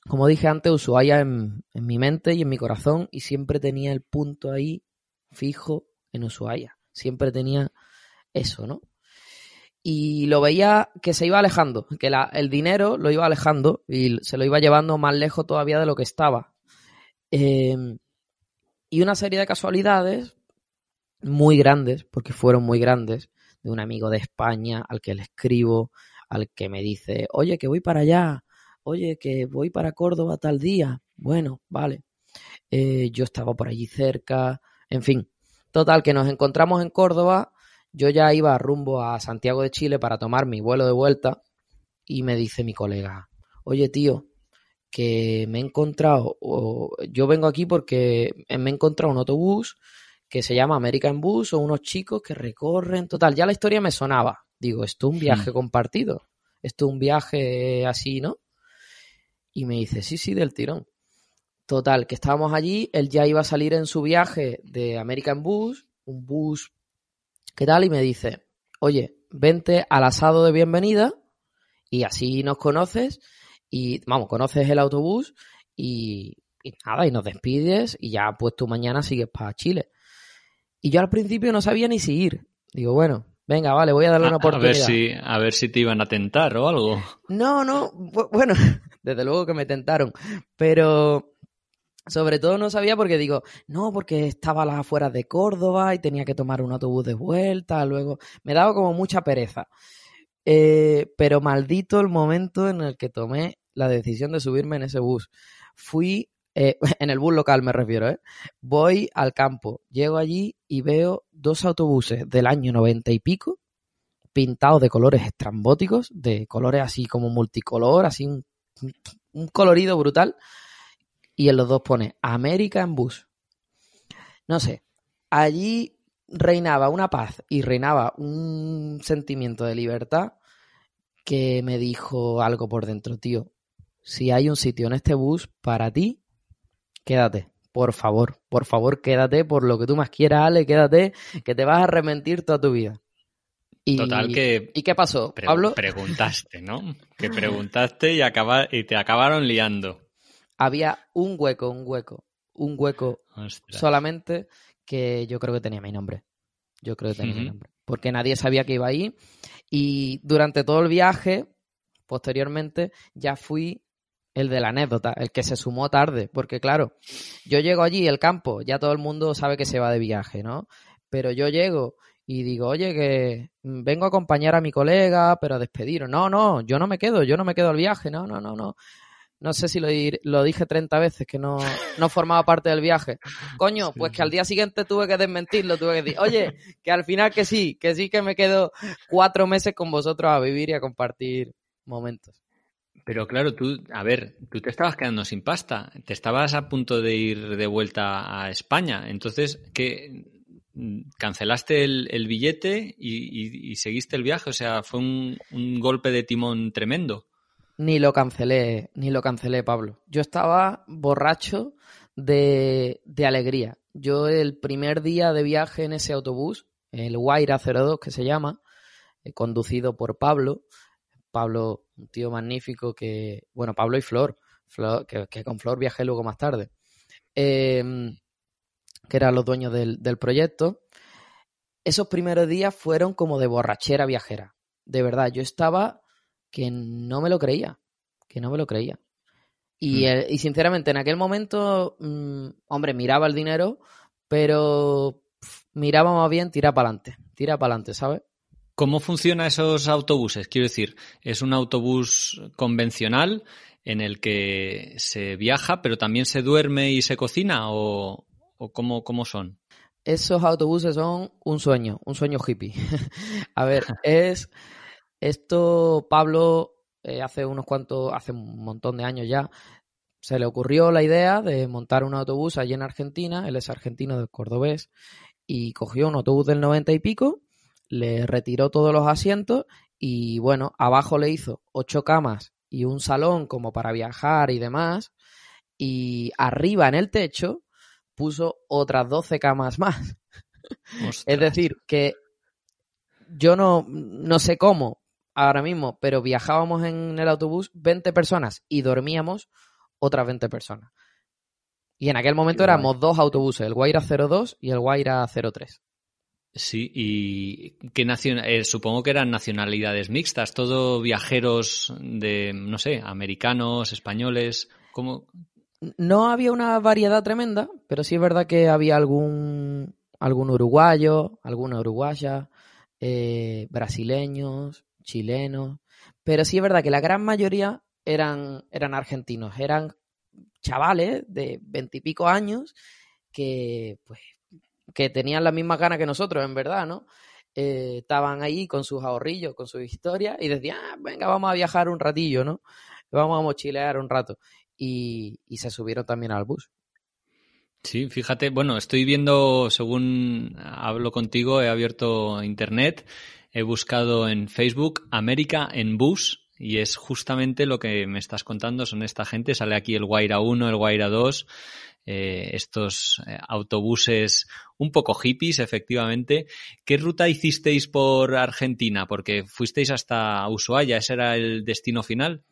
como dije antes, Ushuaia en, mi mente y en mi corazón y siempre tenía el punto ahí fijo en Ushuaia. Siempre tenía eso, ¿no? Y lo veía que se iba alejando, que el dinero lo iba alejando y se lo iba llevando más lejos todavía de lo que estaba. Em, y una serie de casualidades muy grandes, porque fueron muy grandes, de un amigo de España al que le escribo, al que me dice, oye, que voy para allá, oye, que voy para Córdoba tal día. Bueno, vale. Eh, yo estaba por allí cerca, en fin. Total, que nos encontramos en Córdoba. Yo ya iba rumbo a Santiago de Chile para tomar mi vuelo de vuelta y me dice mi colega, oye tío, que me he encontrado, yo vengo aquí porque me he encontrado un autobús que se llama American Bus o unos chicos que recorren, total, ya la historia me sonaba. Digo, esto es un viaje hmm. compartido, esto es un viaje así, ¿no? Y me dice, sí, sí, del tirón. Total, que estábamos allí, él ya iba a salir en su viaje de American Bus, un bus, ¿qué tal? Y me dice, oye, vente al asado de bienvenida y así nos conoces y, vamos, conoces el autobús y, nada, y nos despides y ya pues tú mañana sigues para Chile. Y yo al principio no sabía ni si ir. Digo, bueno, venga, vale, voy a darle una oportunidad. A ver si, a ver si te iban a tentar o algo. No, no, bueno, desde luego que me tentaron, pero Sobre todo no sabía porque digo, no, porque estaba a las afueras de Córdoba y tenía que tomar un autobús de vuelta, luego me daba como mucha pereza. Eh, pero maldito el momento en el que tomé la decisión de subirme en ese bus. Fui, eh, en el bus local me refiero, ¿eh? Voy al campo, llego allí y veo dos autobuses del año noventa y pico, pintados de colores estrambóticos, de colores así como multicolor, así un, un colorido brutal y en los dos pone American Bus. No sé, allí reinaba una paz y reinaba un sentimiento de libertad que me dijo algo por dentro, tío. Si hay un sitio en este bus para ti, quédate. Por favor, por favor, quédate por lo que tú más quieras, Ale, quédate, que te vas a arrepentir toda tu vida. Y, Total que... ¿Y qué pasó, Pablo? Preguntaste, ¿no? Que preguntaste y, acaba, y te acabaron liando había un hueco, un hueco, un hueco solamente que yo creo que tenía mi nombre. Yo creo que tenía mi nombre. Porque nadie sabía que iba ahí. Y durante todo el viaje, posteriormente, ya fui el de la anécdota, el que se sumó tarde. Porque claro, yo llego allí, el campo, ya todo el mundo sabe que se va de viaje, ¿no? Pero yo llego y digo, oye, que vengo a acompañar a mi colega, pero a despedir. No, no, yo no me quedo, yo no me quedo al viaje, no, no, no, no no sé si lo, lo dije 30 veces, que no, no, formaba parte del viaje. Coño, pues que al día siguiente tuve que desmentirlo, tuve que decir, oye, que al final que sí, que sí que me quedo cuatro meses con vosotros a vivir y a compartir momentos. Pero claro, tú, a ver, tú te estabas quedando sin pasta, te estabas a punto de ir de vuelta a España, entonces, ¿qué? ¿Cancelaste el, billete y, seguiste el viaje? O sea, fue un, un golpe de timón tremendo. Ni lo cancelé, ni lo cancelé, Pablo. Yo estaba borracho de, de alegría. Yo el primer día de viaje en ese autobús, el Guaira 02 que se llama, eh, conducido por Pablo, Pablo, un tío magnífico que, bueno, Pablo y Flor, que, con Flor viajé luego más tarde, em, que eran los dueños del, del proyecto. Esos primeros días fueron como de borrachera viajera. De verdad, yo estaba que no me lo creía, que no me lo creía. Y, mm. y sinceramente, en aquel momento, mm, hombre, miraba el dinero, pero miraba más bien tira para adelante, tira para adelante, ¿sabes? ¿Cómo funcionan esos autobuses? Quiero decir, ¿es un autobús convencional en el que se viaja, pero también se duerme y se cocina? ¿O, o cómo, cómo son? Esos autobuses son un sueño, un sueño hippie. A ver, es esto Pablo eh, hace unos cuantos, hace un montón de años ya, se le ocurrió la idea de montar un autobús allí en Argentina, él es argentino del cordobés, y cogió un autobús del 90 y pico, le retiró todos los asientos y bueno, abajo le hizo ocho camas y un salón como para viajar y demás, y arriba en el techo puso otras 12 camas más. Es decir, que yo no, no sé cómo, ahora mismo, pero viajábamos en el autobús 20 personas y dormíamos otras 20 personas. Y en aquel momento éramos dos autobuses, el Guaira 02 y el Guaira 03. Sí, y qué nacion eh, supongo que eran nacionalidades mixtas, todo viajeros de, no sé, americanos, españoles, ¿cómo? No había una variedad tremenda, pero sí es verdad que había algún, algún uruguayo, alguna uruguaya, eh, brasileños, chilenos, pero sí es verdad que la gran mayoría eran, eran argentinos, eran chavales de veintipico años que, pues, que tenían las mismas ganas que nosotros, en verdad, ¿no? Eh, estaban ahí con sus ahorrillos, con sus historias y decían, ah, venga, vamos a viajar un ratillo, ¿no? Vamos a mochilear un rato. Y, se subieron también al bus. Sí, fíjate, bueno, estoy viendo, según hablo contigo, he abierto internet he buscado en Facebook América en bus y es justamente lo que me estás contando, son esta gente, sale aquí el Guaira 1, el Guaira 2, eh, estos eh, autobuses un poco hippies, efectivamente. ¿Qué ruta hicisteis por Argentina? Porque fuisteis hasta Ushuaia, ¿ese era el destino final?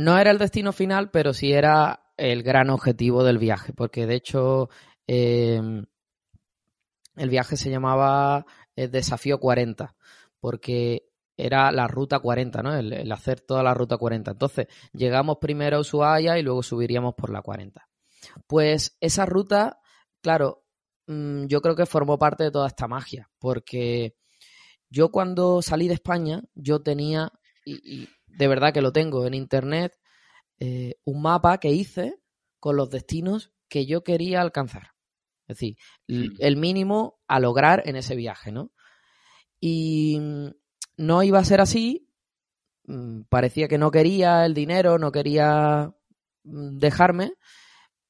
No era el destino final, pero sí era el gran objetivo del viaje, porque de hecho eh, el viaje se llamaba Desafío 40, porque era la ruta 40, ¿no? El, hacer toda la ruta 40. Entonces, llegamos primero a Ushuaia y luego subiríamos por la 40. Pues esa ruta, claro, mm, yo creo que formó parte de toda esta magia, porque yo cuando salí de España, yo tenía, y, de verdad que lo tengo en internet, eh, un mapa que hice con los destinos que yo quería alcanzar. Es decir, Hmm. el mínimo a lograr en ese viaje, ¿no? Y mm, no iba a ser así. mm, Parecía que no quería el dinero, no quería mm, dejarme,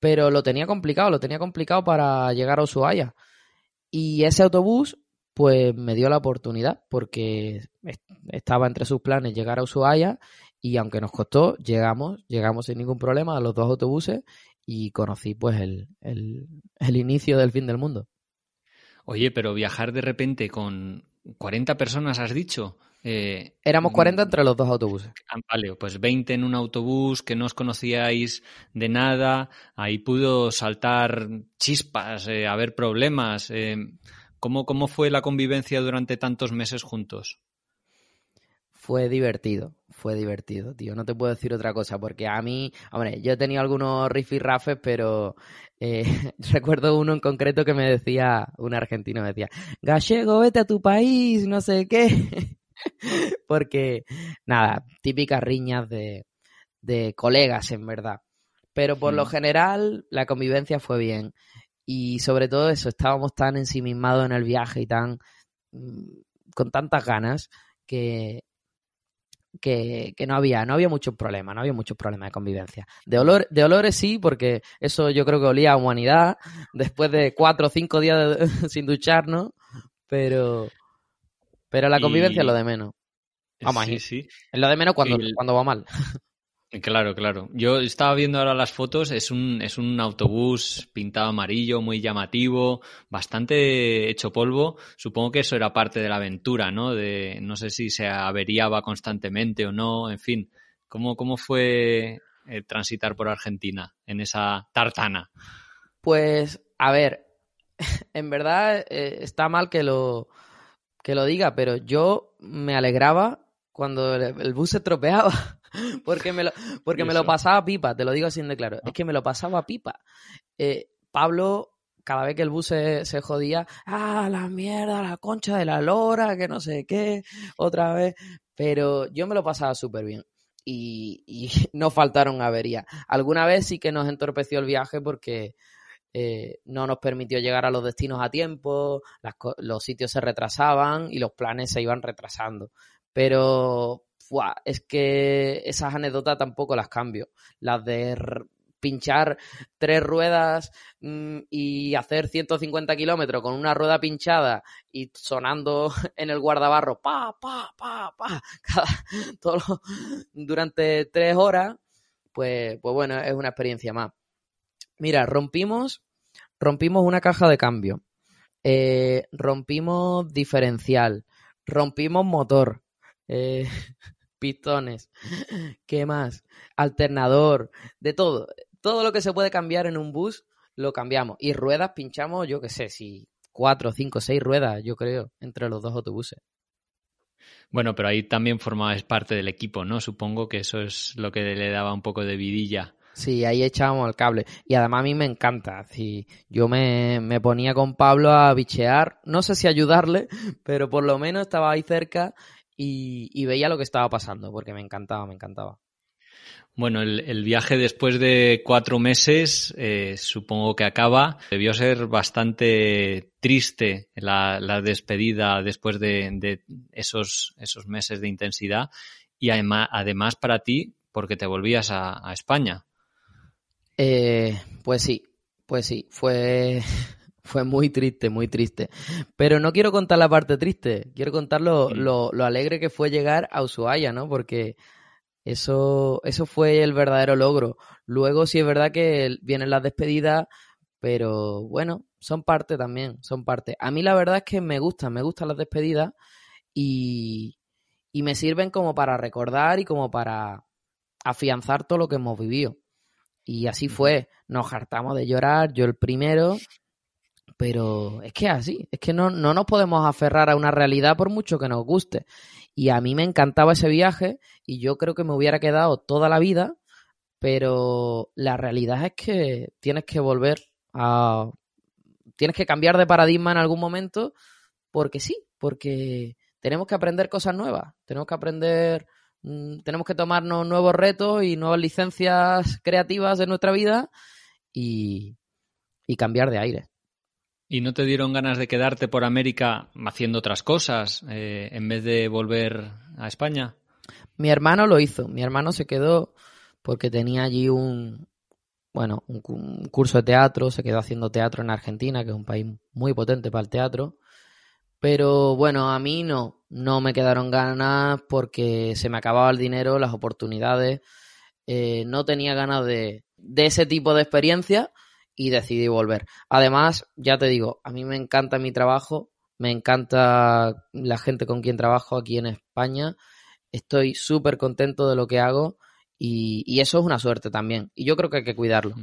pero lo tenía complicado, lo tenía complicado para llegar a Ushuaia. Y ese autobús, pues me dio la oportunidad, porque est- estaba entre sus planes llegar a Ushuaia y aunque nos costó, llegamos, llegamos sin ningún problema a los dos autobuses y conocí pues el, el- el inicio del fin del mundo. Oye, pero viajar de repente con 40 personas, has dicho. Eh, Éramos mm, 40 entre los dos autobuses. ah, Vale, pues 20 en un autobús que no os conocíais de nada, ahí pudo saltar chispas, eh, haber problemas. eh, ¿cómo, ¿Cómo fue la convivencia durante tantos meses juntos? Fue divertido, fue divertido, tío. No te puedo decir otra cosa, porque a mí, hombre, yo he tenido algunos rifirrafes, pero eh, recuerdo uno en concreto que me decía, un argentino me decía, Gallego, vete a tu país, no sé qué. porque, nada, típicas riñas de, de colegas, en verdad. Pero por lo general, la convivencia fue bien. Y sobre todo eso, estábamos tan ensimismados en el viaje y tan mm, con tantas ganas que, que, que no había, no había muchos problemas, no había muchos problemas de convivencia. De, olor, de olores sí, porque eso yo creo que olía a humanidad después de cuatro o cinco días de- sin ducharnos, pero, pero la convivencia Y- es lo de menos. Vamos, sí, sí. Es lo de menos cuando, el- cuando va mal. Claro, claro. Yo estaba viendo ahora las fotos, es un, es un autobús pintado amarillo, muy llamativo, bastante hecho polvo. Supongo que eso era parte de la aventura, ¿no? De, no sé si se averiaba constantemente o no, en fin. ¿Cómo, cómo fue eh, transitar por Argentina en esa tartana? Pues, a ver, en verdad eh, está mal que lo, que lo diga, pero yo me alegraba cuando el, el bus se estropeaba. Porque me lo, porque ¿Y me lo pasaba pipa, te lo digo así de claro. Ah. Es que me lo pasaba pipa. Eh, Pablo, cada vez que el bus se, se jodía, ah, la mierda, la concha de la lora, que no sé qué, otra vez. Pero yo me lo pasaba súper bien. Y, y no faltaron averías. Alguna vez sí que nos entorpeció el viaje porque eh, no nos permitió llegar a los destinos a tiempo, las los sitios se retrasaban y los planes se iban retrasando. Pero es que esas anécdotas tampoco las cambio. Las de pinchar tres ruedas mm, y hacer 150 kilómetros con una rueda pinchada y sonando en el guardabarro pa, pa, pa, pa, cada, todo durante tres horas, pues, pues bueno, es una experiencia más. Mira, rompimos, rompimos una caja de cambio, eh, rompimos diferencial, rompimos motor, eh, pistones, ¿qué más? Alternador, de todo. Todo lo que se puede cambiar en un bus, lo cambiamos. Y ruedas pinchamos, yo qué sé, si cuatro, cinco, seis ruedas, yo creo, entre los dos autobuses. Bueno, pero ahí también formabas parte del equipo, ¿no? Supongo que eso es lo que le daba un poco de vidilla. Sí, ahí echábamos el cable. Y además a mí me encanta. Si yo me, me ponía con Pablo a bichear, no sé si ayudarle, pero por lo menos estaba ahí cerca y, y veía lo que estaba pasando, porque me encantaba, me encantaba. Bueno, el, el viaje después de cuatro meses, eh, supongo que acaba. Debió ser bastante triste la, la despedida después de, de esos, esos meses de intensidad. Y además, además para ti, porque te volvías a, a España. Eh, pues sí, pues sí, fue, fue muy triste, muy triste. Pero no quiero contar la parte triste, quiero contar lo, lo, lo alegre que fue llegar a Ushuaia, ¿no? Porque eso, eso fue el verdadero logro. Luego sí es verdad que vienen las despedidas, pero bueno, son parte también, son parte. A mí la verdad es que me gustan, me gustan las despedidas y, y me sirven como para recordar y como para afianzar todo lo que hemos vivido. Y así fue, nos hartamos de llorar, yo el primero, pero es que así, es que no, no nos podemos aferrar a una realidad por mucho que nos guste. Y a mí me encantaba ese viaje y yo creo que me hubiera quedado toda la vida, pero la realidad es que tienes que volver a... Tienes que cambiar de paradigma en algún momento porque sí, porque tenemos que aprender cosas nuevas, tenemos que aprender, mm, tenemos que tomarnos nuevos retos y nuevas licencias creativas de nuestra vida y, y cambiar de aire. ¿Y no te dieron ganas de quedarte por América haciendo otras cosas eh, en vez de volver a España? Mi hermano lo hizo. Mi hermano se quedó porque tenía allí un, bueno, un, curso de teatro, se quedó haciendo teatro en Argentina, que es un país muy potente para el teatro. Pero bueno, a mí no, no me quedaron ganas porque se me acababa el dinero, las oportunidades. Eh, no tenía ganas de, de ese tipo de experiencia y decidí volver. Además, ya te digo, a mí me encanta mi trabajo, me encanta la gente con quien trabajo aquí en España. Estoy súper contento de lo que hago y, eso es una suerte también. Y yo creo que hay que cuidarlo.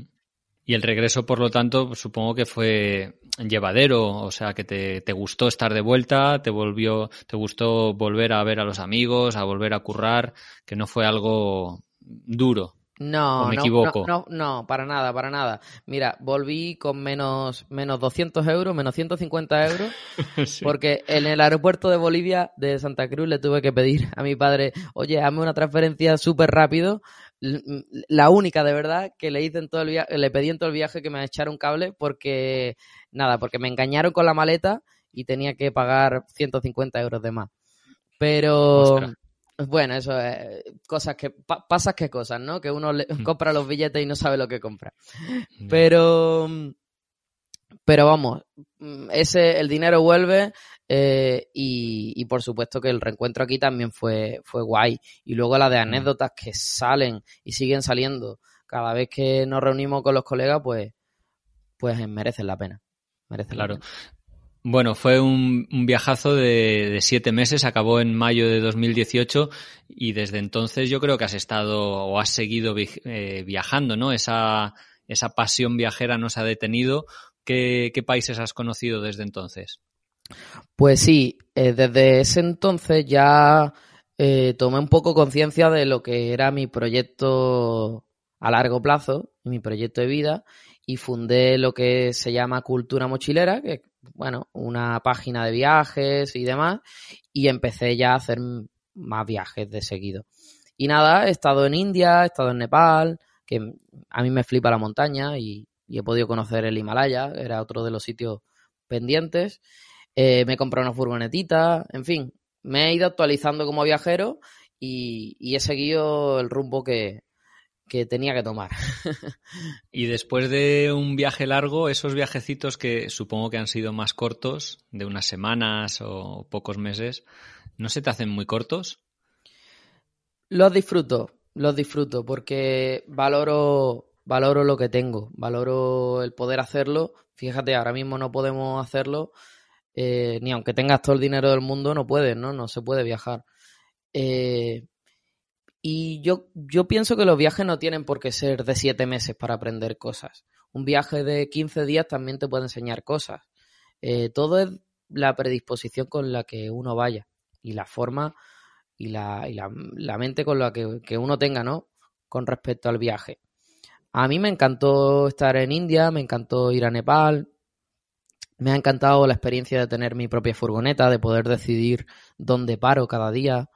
Y el regreso, por lo tanto, supongo que fue llevadero, o sea, que te, te, gustó estar de vuelta, te volvió, te gustó volver a ver a los amigos, a volver a currar, que no fue algo duro. No, no, no, no, para nada, para nada. Mira, volví con menos, menos 200 euros, menos 150 euros, porque en el aeropuerto de Bolivia, de Santa Cruz, le tuve que pedir a mi padre, oye, hazme una transferencia súper rápido. La única, de verdad, que le hice en todo el viaje, le pedí en todo el viaje que me echara un cable, porque, nada, porque me engañaron con la maleta y tenía que pagar 150 euros de más. Pero... Bueno, eso es cosas que pasas que cosas, ¿no? Que uno le, compra los billetes y no sabe lo que compra. Pero pero vamos, mm, ese el dinero vuelve eh, y, y, por supuesto que el reencuentro aquí también fue fue guay y luego la de anécdotas que salen y siguen saliendo cada vez que nos reunimos con los colegas, pues pues merecen la pena. Merecen claro. Bueno, fue un, viajazo de, siete meses, acabó en mayo de 2018 y desde entonces yo creo que has estado o has seguido eh, viajando, ¿no? Esa, esa pasión viajera no se ha detenido. ¿Qué, países has conocido desde entonces? Pues sí, eh, desde ese entonces ya eh, tomé un poco conciencia de lo que era mi proyecto a largo plazo, mi proyecto de vida, y fundé lo que se llama Cultura Mochilera, que bueno, una página de viajes y demás, y empecé ya a hacer más viajes de seguido. Y nada, he estado en India, he estado en Nepal, que a mí me flipa la montaña y, he podido conocer el Himalaya, era otro de los sitios pendientes. Eh, me he comprado una furgonetita, en fin, me he ido actualizando como viajero y, y he seguido el rumbo que, que tenía que tomar. y después de un viaje largo, esos viajecitos que supongo que han sido más cortos, de unas semanas o pocos meses, ¿no se te hacen muy cortos? Los disfruto, los disfruto porque valoro, valoro lo que tengo, valoro el poder hacerlo. Fíjate, ahora mismo no podemos hacerlo, eh, ni aunque tengas todo el dinero del mundo, no puedes, ¿no? No se puede viajar. Eh, y yo, yo pienso que los viajes no tienen por qué ser de siete meses para aprender cosas. Un viaje de 15 días también te puede enseñar cosas. Eh, todo es la predisposición con la que uno vaya y la forma y la, y la, la mente con la que, que, uno tenga, ¿no? Con respecto al viaje. A mí me encantó estar en India, me encantó ir a Nepal, me ha encantado la experiencia de tener mi propia furgoneta, de poder decidir dónde paro cada día,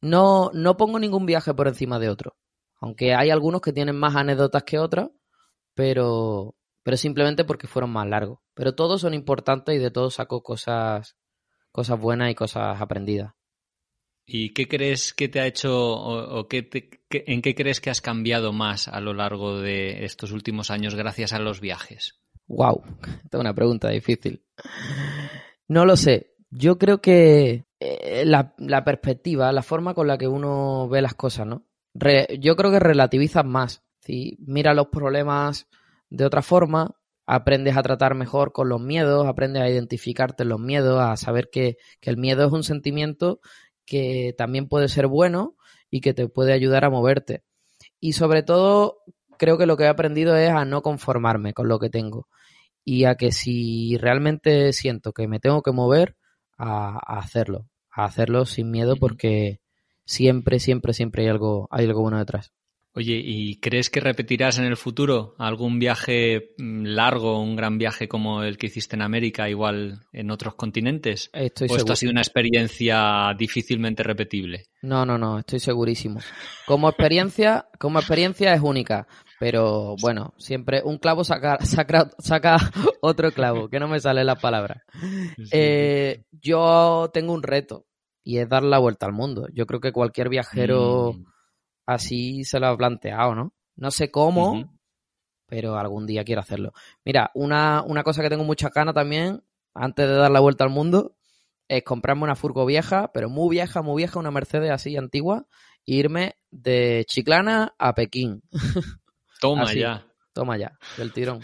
no, no pongo ningún viaje por encima de otro. Aunque hay algunos que tienen más anécdotas que otras, pero, pero simplemente porque fueron más largos. Pero todos son importantes y de todos saco cosas, cosas buenas y cosas aprendidas. ¿Y qué crees que te ha hecho o, qué en qué crees que has cambiado más a lo largo de estos últimos años gracias a los viajes? Wow, esta es una pregunta difícil. No lo sé. Yo creo que eh, la, la, perspectiva, la forma con la que uno ve las cosas, ¿no? yo creo que relativizas más. ¿sí? Mira los problemas de otra forma, aprendes a tratar mejor con los miedos, aprendes a identificarte en los miedos, a saber que el miedo es un sentimiento que también puede ser bueno y que te puede ayudar a moverte. Y sobre todo, creo que lo que he aprendido es a no conformarme con lo que tengo y a que si realmente siento que me tengo que mover, a, a hacerlo a hacerlo sin miedo porque siempre, siempre, siempre hay algo, hay algo bueno detrás. Oye, ¿y crees que repetirás en el futuro algún viaje mm, largo, un gran viaje como el que hiciste en América, igual en otros continentes? Estoy ¿O esto ha sido una experiencia difícilmente repetible? No, no, no, estoy segurísimo. Como experiencia, como experiencia es única. Pero bueno, siempre un clavo saca, saca, saca otro clavo, que no me sale la palabra. Eh, yo tengo un reto y es dar la vuelta al mundo. Yo creo que cualquier viajero mm. así se lo ha planteado, ¿no? No sé cómo, pero algún día quiero hacerlo. Mira, una, una cosa que tengo mucha gana también, antes de dar la vuelta al mundo, es comprarme una furgo vieja, pero muy vieja, muy vieja, una Mercedes así antigua, e irme de Chiclana a Pekín. Toma ya. Toma ya, del tirón.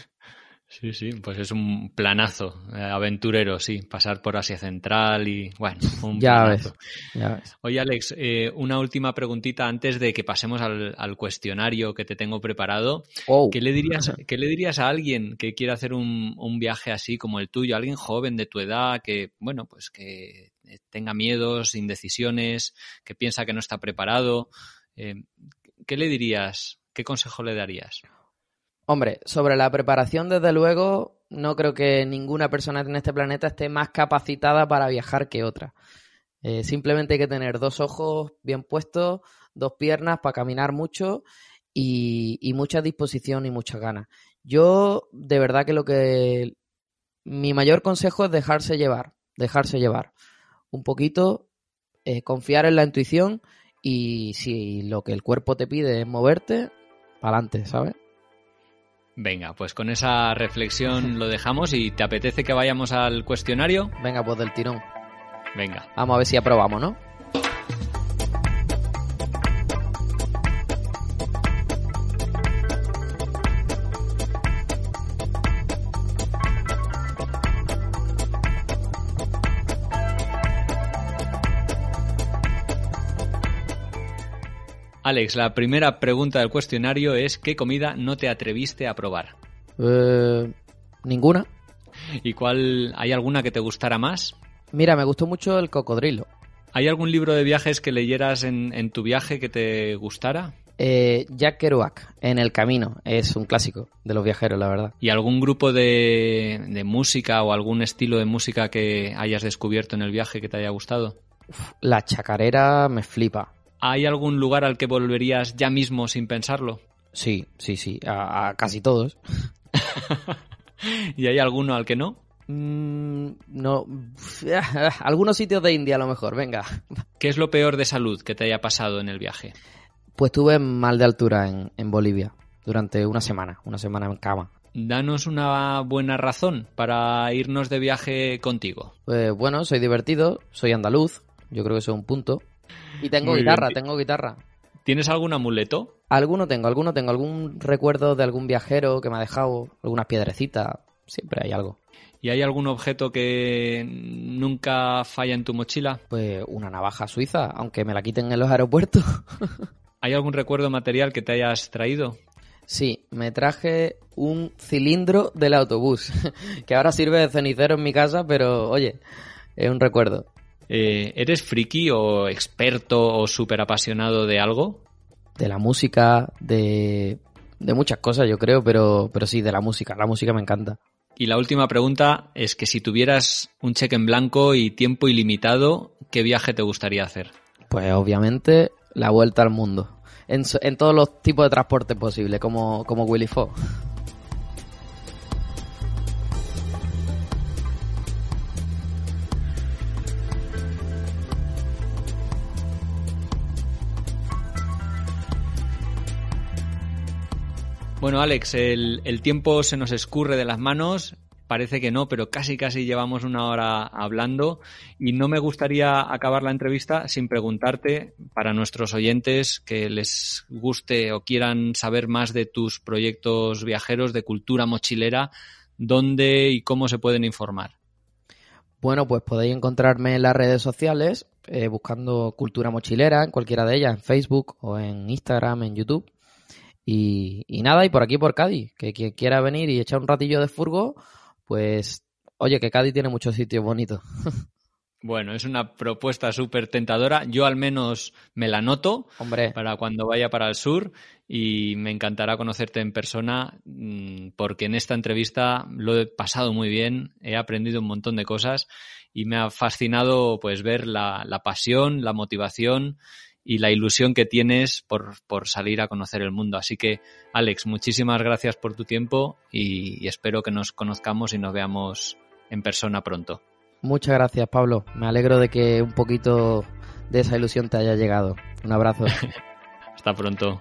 Sí, sí, pues es un planazo eh, aventurero, sí, pasar por Asia Central y bueno, un ya planazo. Ves, ya ves. Oye, Alex, eh, una última preguntita antes de que pasemos al, cuestionario que te tengo preparado. Oh. ¿Qué, le dirías, ¿Qué le dirías a alguien que quiera hacer un, un viaje así como el tuyo, alguien joven de tu edad que, bueno, pues que tenga miedos, indecisiones, que piensa que no está preparado? Eh, ¿Qué le dirías? ¿Qué consejo le darías? Hombre, sobre la preparación, desde luego, no creo que ninguna persona en este planeta esté más capacitada para viajar que otra. Eh, simplemente hay que tener dos ojos bien puestos, dos piernas para caminar mucho y, mucha disposición y muchas ganas. Yo, de verdad que lo que... Mi mayor consejo es dejarse llevar, dejarse llevar. Un poquito, eh, confiar en la intuición y si lo que el cuerpo te pide es moverte, para adelante, ¿sabes? Venga, pues con esa reflexión lo dejamos y ¿te apetece que vayamos al cuestionario? Venga, pues del tirón. Venga. Vamos a ver si aprobamos, ¿no? Alex, la primera pregunta del cuestionario es ¿qué comida no te atreviste a probar? Eh, ninguna. ¿Y cuál hay alguna que te gustara más? Mira, me gustó mucho el cocodrilo. ¿Hay algún libro de viajes que leyeras en, tu viaje que te gustara? Eh, Jack Kerouac, En el Camino, es un clásico de los viajeros, la verdad. ¿Y algún grupo de, música o algún estilo de música que hayas descubierto en el viaje que te haya gustado? la chacarera me flipa. ¿Hay algún lugar al que volverías ya mismo sin pensarlo? Sí, sí, sí, a, casi todos. ¿Y hay alguno al que no? Mm, no, algunos sitios de India a lo mejor, venga. ¿Qué es lo peor de salud que te haya pasado en el viaje? Pues tuve mal de altura en, en Bolivia durante una semana, una semana en cama. Danos una buena razón para irnos de viaje contigo. Pues bueno, soy divertido, soy andaluz, yo creo que eso es un punto. Y tengo guitarra, tengo guitarra. ¿Tienes algún amuleto? Alguno tengo, alguno tengo. Algún recuerdo de algún viajero que me ha dejado, algunas piedrecitas. Siempre hay algo. ¿Y hay algún objeto que nunca falla en tu mochila? Pues una navaja suiza, aunque me la quiten en los aeropuertos. ¿Hay algún recuerdo material que te hayas traído? Sí, me traje un cilindro del autobús, que ahora sirve de cenicero en mi casa, pero oye, es un recuerdo. Eh, ¿Eres friki o experto o súper apasionado de algo? De la música, de, de muchas cosas yo creo, pero, pero sí, de la música. La música me encanta. Y la última pregunta es que si tuvieras un cheque en blanco y tiempo ilimitado, ¿qué viaje te gustaría hacer? Pues obviamente la vuelta al mundo. En, en todos los tipos de transporte posible, como, como Willy Fogg. Bueno, Alex, el, tiempo se nos escurre de las manos. Parece que no, pero casi casi llevamos una hora hablando y no me gustaría acabar la entrevista sin preguntarte para nuestros oyentes que les guste o quieran saber más de tus proyectos viajeros de cultura mochilera, dónde y cómo se pueden informar. Bueno, pues podéis encontrarme en las redes sociales eh, buscando cultura mochilera, en cualquiera de ellas, en Facebook o en Instagram, en YouTube. Y, nada, y por aquí por Cádiz, que quien quiera venir y echar un ratillo de furgo, pues oye, que Cádiz tiene muchos sitios bonitos. Bueno, es una propuesta súper tentadora. Yo al menos me la noto Hombre. para cuando vaya para el sur y me encantará conocerte en persona mm, porque en esta entrevista lo he pasado muy bien, he aprendido un montón de cosas y me ha fascinado pues ver la, la pasión, la motivación y la ilusión que tienes por, por, salir a conocer el mundo. Así que, Alex, muchísimas gracias por tu tiempo y, y espero que nos conozcamos y nos veamos en persona pronto. Muchas gracias, Pablo. Me alegro de que un poquito de esa ilusión te haya llegado. Un abrazo. Hasta pronto.